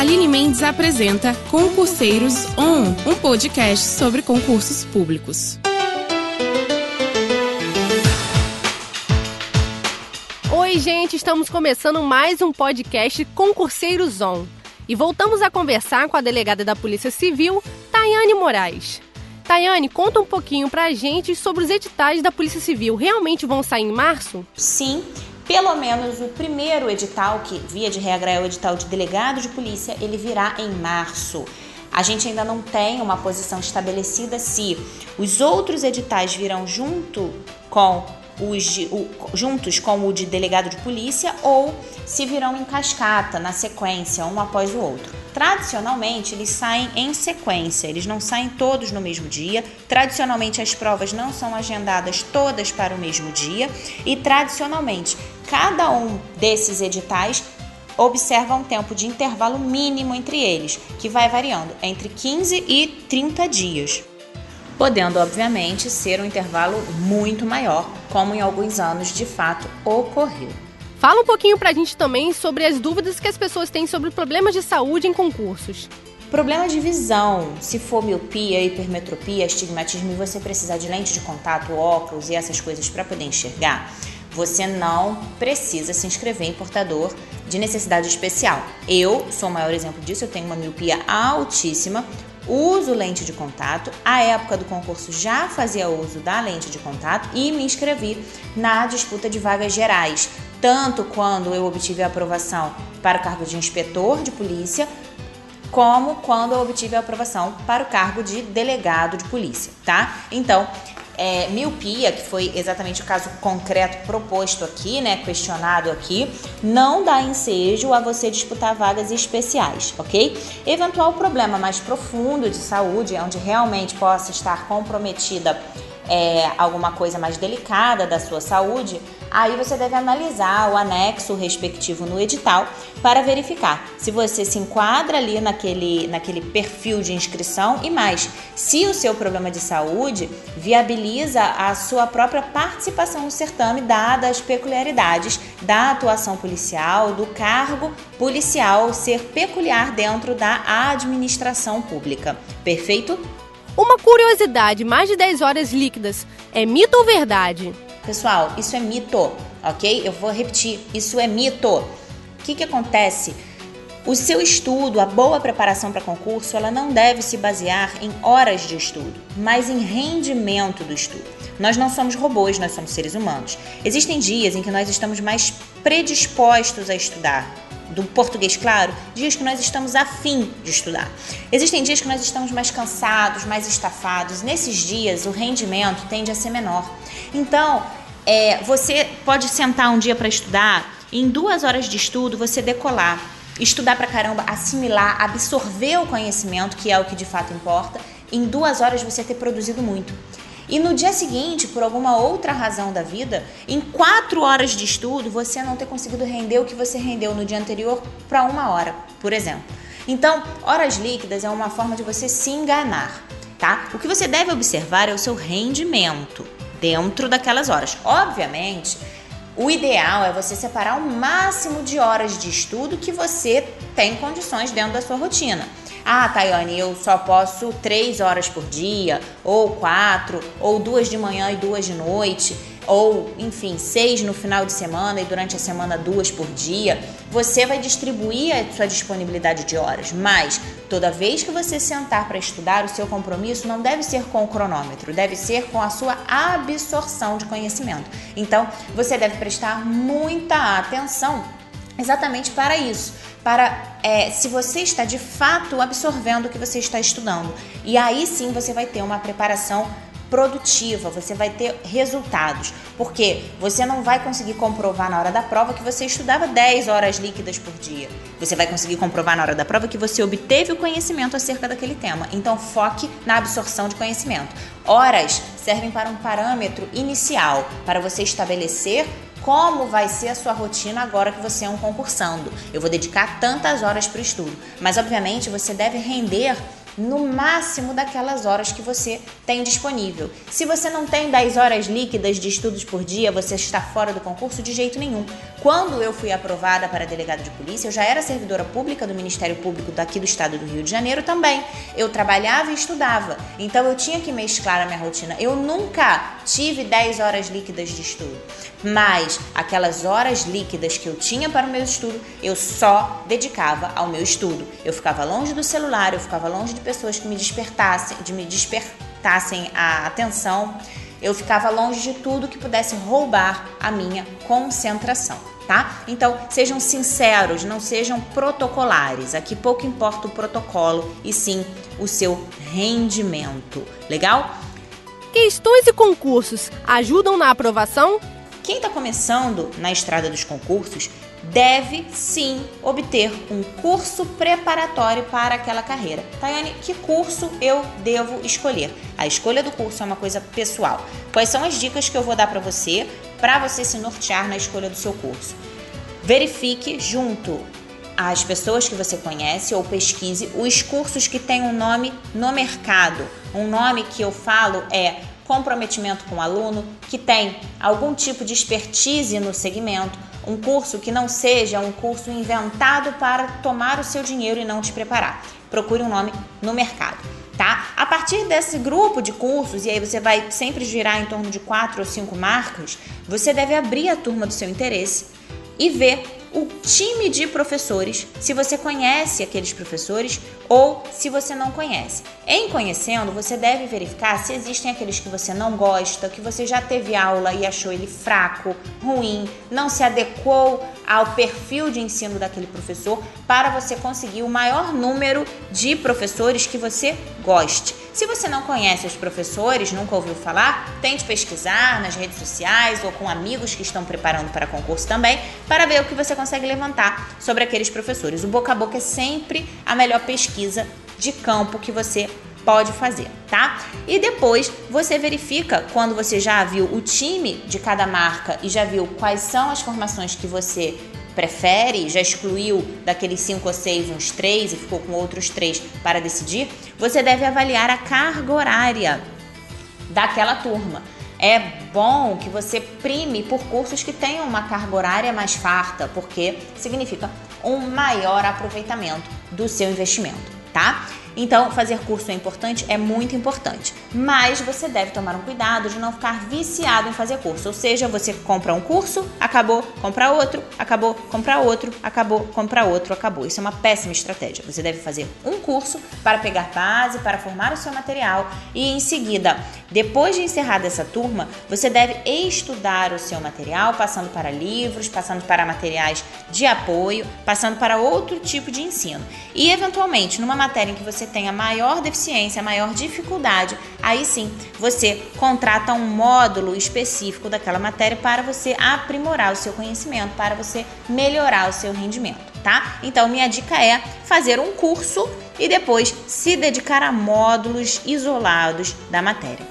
Aline Mendes apresenta Concurseiros On, um podcast sobre concursos públicos. Oi, gente, estamos começando mais um podcast Concurseiros On. E voltamos a conversar com a delegada da Polícia Civil, Tayane Moraes. Tayane, conta um pouquinho pra gente sobre os editais da Polícia Civil. Realmente vão sair em março? Sim, pelo menos o primeiro edital, que via de regra é o edital de delegado de polícia, ele virá em março. A gente ainda não tem uma posição estabelecida se os outros editais virão junto com os de, o, juntos com o de delegado de polícia ou se virão em cascata, na sequência, um após o outro. Tradicionalmente, eles saem em sequência, eles não saem todos no mesmo dia. Tradicionalmente, as provas não são agendadas todas para o mesmo dia. E, tradicionalmente, cada um desses editais observa um tempo de intervalo mínimo entre eles, que vai variando entre 15 e 30 dias, podendo, obviamente, ser um intervalo muito maior, como em alguns anos de fato ocorreu. Fala um pouquinho pra gente também sobre as dúvidas que as pessoas têm sobre problemas de saúde em concursos. Problema de visão, se for miopia, hipermetropia, astigmatismo e você precisar de lente de contato, óculos e essas coisas para poder enxergar, você não precisa se inscrever em portador de necessidade especial. Eu sou o maior exemplo disso, eu tenho uma miopia altíssima, uso lente de contato. À época do concurso já fazia uso da lente de contato e me inscrevi na disputa de vagas gerais, tanto quando eu obtive a aprovação para o cargo de inspetor de polícia, como quando eu obtive a aprovação para o cargo de delegado de polícia, tá? Então, é, miopia, que foi exatamente o caso concreto proposto aqui, né, questionado aqui, não dá ensejo a você disputar vagas especiais, ok? Eventual problema mais profundo de saúde, onde realmente possa estar comprometida é, alguma coisa mais delicada da sua saúde, aí você deve analisar o anexo respectivo no edital para verificar se você se enquadra ali naquele, naquele perfil de inscrição e mais, se o seu problema de saúde viabiliza a sua própria participação no certame, dadas as peculiaridades da atuação policial, do cargo policial ser peculiar dentro da administração pública. Perfeito? Uma curiosidade: mais de 10 horas líquidas é mito ou verdade? Pessoal, isso é mito, ok? Eu vou repetir: isso é mito. O que, que acontece? O seu estudo, a boa preparação para concurso, ela não deve se basear em horas de estudo, mas em rendimento do estudo. Nós não somos robôs, nós somos seres humanos. Existem dias em que nós estamos mais predispostos a estudar, do português claro, dias que nós estamos afim de estudar. Existem dias que nós estamos mais cansados, mais estafados. Nesses dias, o rendimento tende a ser menor. Então, é, você pode sentar um dia para estudar, em duas horas de estudo você decolar, estudar para caramba, assimilar, absorver o conhecimento, que é o que de fato importa. Em duas horas você ter produzido muito. E no dia seguinte, por alguma outra razão da vida, em quatro horas de estudo, você não ter conseguido render o que você rendeu no dia anterior para uma hora, por exemplo. Então, horas líquidas é uma forma de você se enganar, tá? O que você deve observar é o seu rendimento dentro daquelas horas. Obviamente, o ideal é você separar o máximo de horas de estudo que você tem condições dentro da sua rotina. Ah, Tayane, eu só posso três horas por dia, ou quatro, ou duas de manhã e duas de noite, ou enfim, seis no final de semana e durante a semana duas por dia. Você vai distribuir a sua disponibilidade de horas, mas toda vez que você sentar para estudar, o seu compromisso não deve ser com o cronômetro, deve ser com a sua absorção de conhecimento. Então, você deve prestar muita atenção exatamente para isso para é, se você está de fato absorvendo o que você está estudando. E aí sim você vai ter uma preparação produtiva, você vai ter resultados, porque você não vai conseguir comprovar na hora da prova que você estudava 10 horas líquidas por dia. Você vai conseguir comprovar na hora da prova que você obteve o conhecimento acerca daquele tema. Então foque na absorção de conhecimento. Horas servem para um parâmetro inicial, para você estabelecer como vai ser a sua rotina agora que você é um concursando. Eu vou dedicar tantas horas para o estudo, mas obviamente você deve render no máximo daquelas horas que você tem disponível. Se você não tem 10 horas líquidas de estudos por dia, você está fora do concurso de jeito nenhum. Quando eu fui aprovada para delegado de polícia, eu já era servidora pública do Ministério Público daqui do estado do Rio de Janeiro também. Eu trabalhava e estudava, então eu tinha que mesclar a minha rotina. Eu nunca tive 10 horas líquidas de estudo, mas aquelas horas líquidas que eu tinha para o meu estudo, eu só dedicava ao meu estudo. Eu ficava longe do celular, eu ficava longe pessoas que me despertassem, de me despertassem a atenção. Eu ficava longe de tudo que pudesse roubar a minha concentração, tá? Então, sejam sinceros, não sejam protocolares. Aqui pouco importa o protocolo e sim o seu rendimento. Legal? Questões e concursos ajudam na aprovação? Quem está começando na estrada dos concursos deve sim obter um curso preparatório para aquela carreira. Tayane, que curso eu devo escolher? A escolha do curso é uma coisa pessoal. Quais são as dicas que eu vou dar para você para você se nortear na escolha do seu curso? Verifique junto às pessoas que você conhece ou pesquise os cursos que têm um nome no mercado. Um nome que eu falo é comprometimento com o aluno, que tem algum tipo de expertise no segmento, um curso que não seja um curso inventado para tomar o seu dinheiro e não te preparar. Procure um nome no mercado. Tá? A partir desse grupo de cursos, e aí você vai sempre girar em torno de quatro ou cinco marcas, você deve abrir a turma do seu interesse e ver o time de professores, se você conhece aqueles professores ou se você não conhece. Em conhecendo, você deve verificar se existem aqueles que você não gosta, que você já teve aula e achou ele fraco, ruim, não se adequou ao perfil de ensino daquele professor, para você conseguir o maior número de professores que você goste. Se você não conhece os professores, nunca ouviu falar, tente pesquisar nas redes sociais ou com amigos que estão preparando para concurso também, para ver o que você consegue levantar sobre aqueles professores. O boca a boca é sempre a melhor pesquisa de campo que você pode fazer, tá? E depois você verifica quando você já viu o time de cada marca e já viu quais são as formações que você prefere, já excluiu daqueles cinco ou seis uns três e ficou com outros três para decidir, você deve avaliar a carga horária daquela turma. É bom que você prime por cursos que tenham uma carga horária mais farta, porque significa um maior aproveitamento do seu investimento, tá? Então, fazer curso é importante? É muito importante. Mas você deve tomar um cuidado de não ficar viciado em fazer curso. Ou seja, você compra um curso, acabou, compra outro, acabou, compra outro, acabou, compra outro, acabou. Isso é uma péssima estratégia. Você deve fazer um curso para pegar base, para formar o seu material e em seguida, depois de encerrada essa turma, você deve estudar o seu material, passando para livros, passando para materiais de apoio, passando para outro tipo de ensino. E eventualmente, numa matéria em que você tenha maior deficiência, maior dificuldade, aí sim você contrata um módulo específico daquela matéria para você aprimorar o seu conhecimento, para você melhorar o seu rendimento, tá? Então, minha dica é fazer um curso e depois se dedicar a módulos isolados da matéria.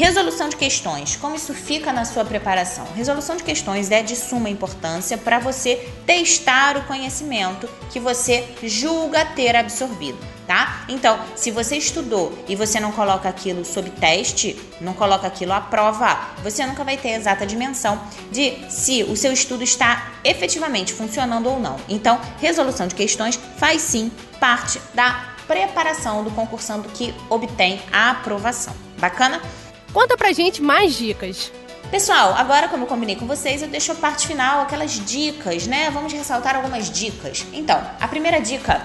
Resolução de questões, como isso fica na sua preparação? Resolução de questões é de suma importância para você testar o conhecimento que você julga ter absorvido, tá? Então, se você estudou e você não coloca aquilo sob teste, não coloca aquilo à prova, você nunca vai ter a exata dimensão de se o seu estudo está efetivamente funcionando ou não. Então, resolução de questões faz sim parte da preparação do concursando que obtém a aprovação. Bacana? Conta pra gente mais dicas. Pessoal, agora como eu combinei com vocês, eu deixo a parte final, aquelas dicas, né? Vamos ressaltar algumas dicas. Então, a primeira dica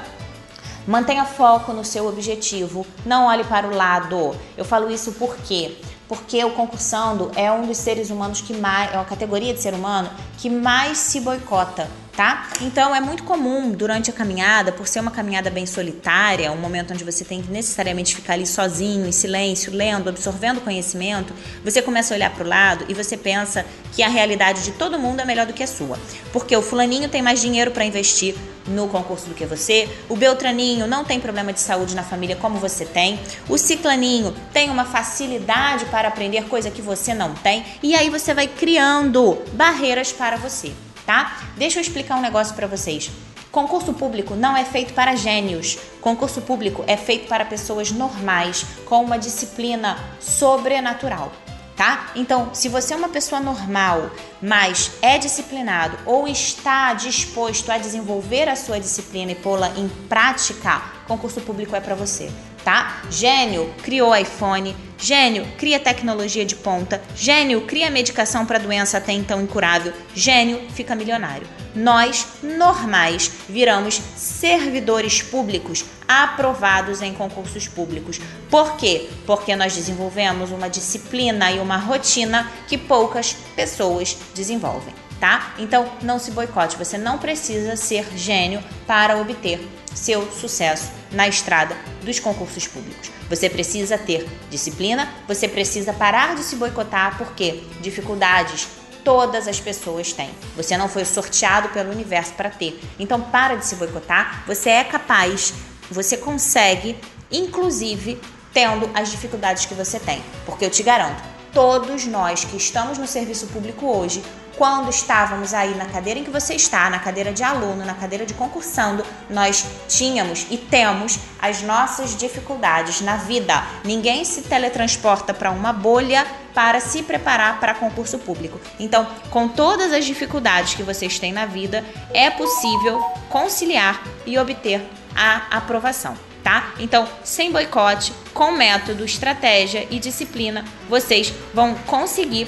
Mantenha foco no seu objetivo, não olhe para o lado. Eu falo isso porque porque o concursando é um dos seres humanos que mais, é uma categoria de ser humano que mais se boicota tá? Então é muito comum durante a caminhada, por ser uma caminhada bem solitária, um momento onde você tem que necessariamente ficar ali sozinho, em silêncio, lendo, absorvendo conhecimento, você começa a olhar para o lado e você pensa que a realidade de todo mundo é melhor do que a sua. Porque o fulaninho tem mais dinheiro para investir no concurso do que você, o Beltraninho não tem problema de saúde na família como você tem, o Ciclaninho tem uma facilidade para aprender coisa que você não tem, e aí você vai criando barreiras para você tá? Deixa eu explicar um negócio para vocês. Concurso público não é feito para gênios. Concurso público é feito para pessoas normais, com uma disciplina sobrenatural tá? Então, se você é uma pessoa normal, mas é disciplinado ou está disposto a desenvolver a sua disciplina e pô-la em prática, concurso público é para você, tá? Gênio criou iPhone, gênio cria tecnologia de ponta, gênio cria medicação para doença até então incurável, gênio fica milionário nós, normais, viramos servidores públicos aprovados em concursos públicos. Por quê? Porque nós desenvolvemos uma disciplina e uma rotina que poucas pessoas desenvolvem, tá? Então, não se boicote, você não precisa ser gênio para obter seu sucesso na estrada dos concursos públicos. Você precisa ter disciplina, você precisa parar de se boicotar porque dificuldades, todas as pessoas têm. Você não foi sorteado pelo universo para ter. Então para de se boicotar. Você é capaz, você consegue, inclusive tendo as dificuldades que você tem. Porque eu te garanto, todos nós que estamos no serviço público hoje quando estávamos aí na cadeira em que você está, na cadeira de aluno, na cadeira de concursando, nós tínhamos e temos as nossas dificuldades na vida. Ninguém se teletransporta para uma bolha para se preparar para concurso público. Então, com todas as dificuldades que vocês têm na vida, é possível conciliar e obter a aprovação. Tá? Então, sem boicote, com método, estratégia e disciplina, vocês vão conseguir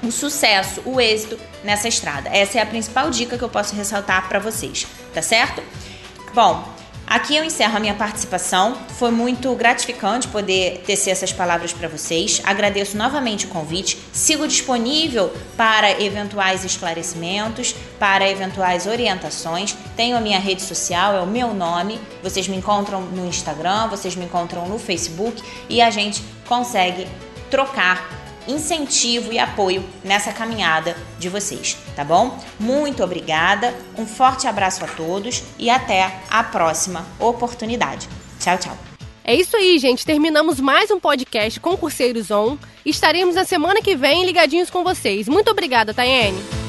o sucesso, o êxito nessa estrada. Essa é a principal dica que eu posso ressaltar para vocês, tá certo? Bom, aqui eu encerro a minha participação. Foi muito gratificante poder tecer essas palavras para vocês. Agradeço novamente o convite. Sigo disponível para eventuais esclarecimentos, para eventuais orientações. Tenho a minha rede social, é o meu nome. Vocês me encontram no Instagram, vocês me encontram no Facebook e a gente consegue trocar incentivo e apoio nessa caminhada de vocês, tá bom? Muito obrigada, um forte abraço a todos e até a próxima oportunidade. Tchau, tchau. É isso aí, gente. Terminamos mais um podcast Concurseiros On. Estaremos na semana que vem ligadinhos com vocês. Muito obrigada, Tayane.